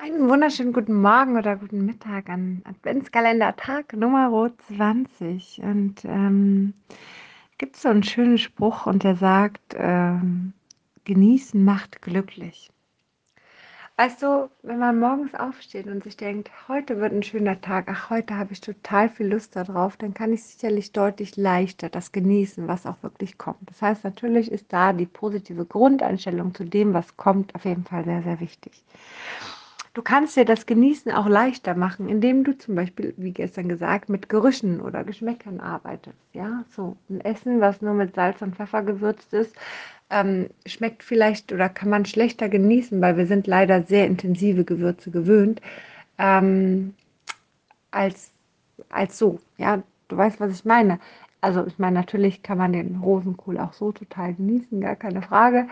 Einen wunderschönen guten Morgen oder guten Mittag an Adventskalender Tag Nummer 20. Und ähm, gibt so einen schönen Spruch und der sagt, ähm, genießen macht glücklich. Weißt du, wenn man morgens aufsteht und sich denkt, heute wird ein schöner Tag, ach, heute habe ich total viel Lust darauf, dann kann ich sicherlich deutlich leichter das genießen, was auch wirklich kommt. Das heißt, natürlich ist da die positive Grundeinstellung zu dem, was kommt, auf jeden Fall sehr, sehr wichtig. Du kannst dir das Genießen auch leichter machen, indem du zum Beispiel, wie gestern gesagt, mit Gerüchen oder Geschmäckern arbeitest. Ja, so ein Essen, was nur mit Salz und Pfeffer gewürzt ist, ähm, schmeckt vielleicht oder kann man schlechter genießen, weil wir sind leider sehr intensive Gewürze gewöhnt, ähm, als, als so. Ja, du weißt, was ich meine. Also ich meine, natürlich kann man den Rosenkohl auch so total genießen, gar keine Frage.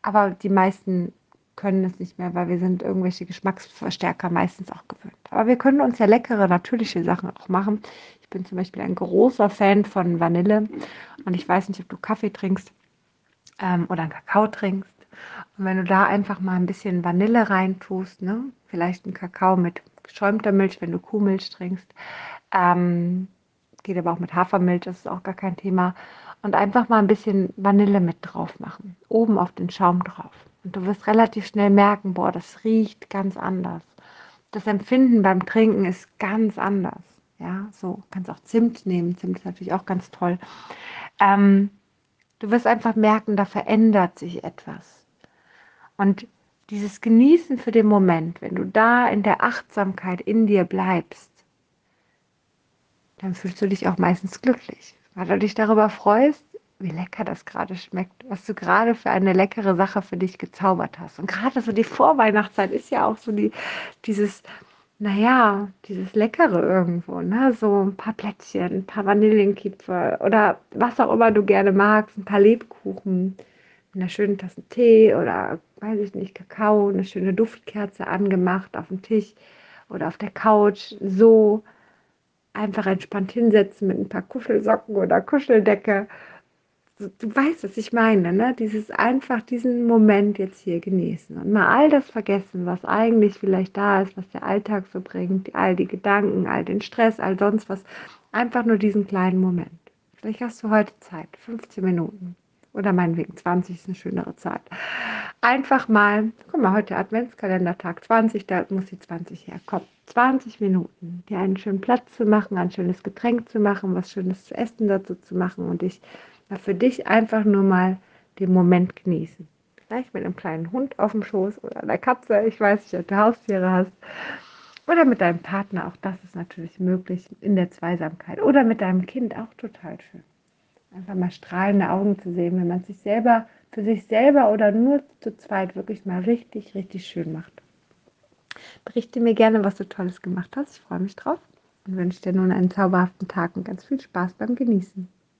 Aber die meisten können es nicht mehr, weil wir sind irgendwelche Geschmacksverstärker meistens auch gewöhnt. Aber wir können uns ja leckere, natürliche Sachen auch machen. Ich bin zum Beispiel ein großer Fan von Vanille und ich weiß nicht, ob du Kaffee trinkst ähm, oder einen Kakao trinkst. Und wenn du da einfach mal ein bisschen Vanille reintust, ne? vielleicht einen Kakao mit geschäumter Milch, wenn du Kuhmilch trinkst, ähm, geht aber auch mit Hafermilch, das ist auch gar kein Thema. Und einfach mal ein bisschen Vanille mit drauf machen, oben auf den Schaum drauf. Und du wirst relativ schnell merken, boah, das riecht ganz anders. Das Empfinden beim Trinken ist ganz anders. Ja, so kannst auch Zimt nehmen. Zimt ist natürlich auch ganz toll. Ähm, Du wirst einfach merken, da verändert sich etwas. Und dieses Genießen für den Moment, wenn du da in der Achtsamkeit in dir bleibst, dann fühlst du dich auch meistens glücklich, weil du dich darüber freust, wie lecker das gerade schmeckt, was du gerade für eine leckere Sache für dich gezaubert hast. Und gerade so die Vorweihnachtszeit ist ja auch so die, dieses, naja, dieses Leckere irgendwo, ne? So ein paar Plätzchen, ein paar Vanillenkipferl oder was auch immer du gerne magst, ein paar Lebkuchen, eine schöne Tasse Tee oder, weiß ich nicht, Kakao, eine schöne Duftkerze angemacht auf dem Tisch oder auf der Couch, so einfach entspannt hinsetzen mit ein paar Kuschelsocken oder Kuscheldecke du weißt, was ich meine, ne? Dieses einfach diesen Moment jetzt hier genießen und mal all das vergessen, was eigentlich vielleicht da ist, was der Alltag so bringt, all die Gedanken, all den Stress, all sonst was. Einfach nur diesen kleinen Moment. Vielleicht hast du heute Zeit, 15 Minuten oder meinetwegen 20 ist eine schönere Zeit. Einfach mal, guck mal, heute Adventskalender Tag 20, da muss die 20 herkommen. 20 Minuten, dir einen schönen Platz zu machen, ein schönes Getränk zu machen, was Schönes zu essen dazu zu machen und dich ja, für dich einfach nur mal den Moment genießen. Vielleicht mit einem kleinen Hund auf dem Schoß oder einer Katze, ich weiß nicht, ob du Haustiere hast. Oder mit deinem Partner, auch das ist natürlich möglich in der Zweisamkeit. Oder mit deinem Kind, auch total schön. Einfach mal strahlende Augen zu sehen, wenn man sich selber, für sich selber oder nur zu zweit wirklich mal richtig, richtig schön macht. Berichte mir gerne, was du Tolles gemacht hast. Ich freue mich drauf und wünsche dir nun einen zauberhaften Tag und ganz viel Spaß beim Genießen.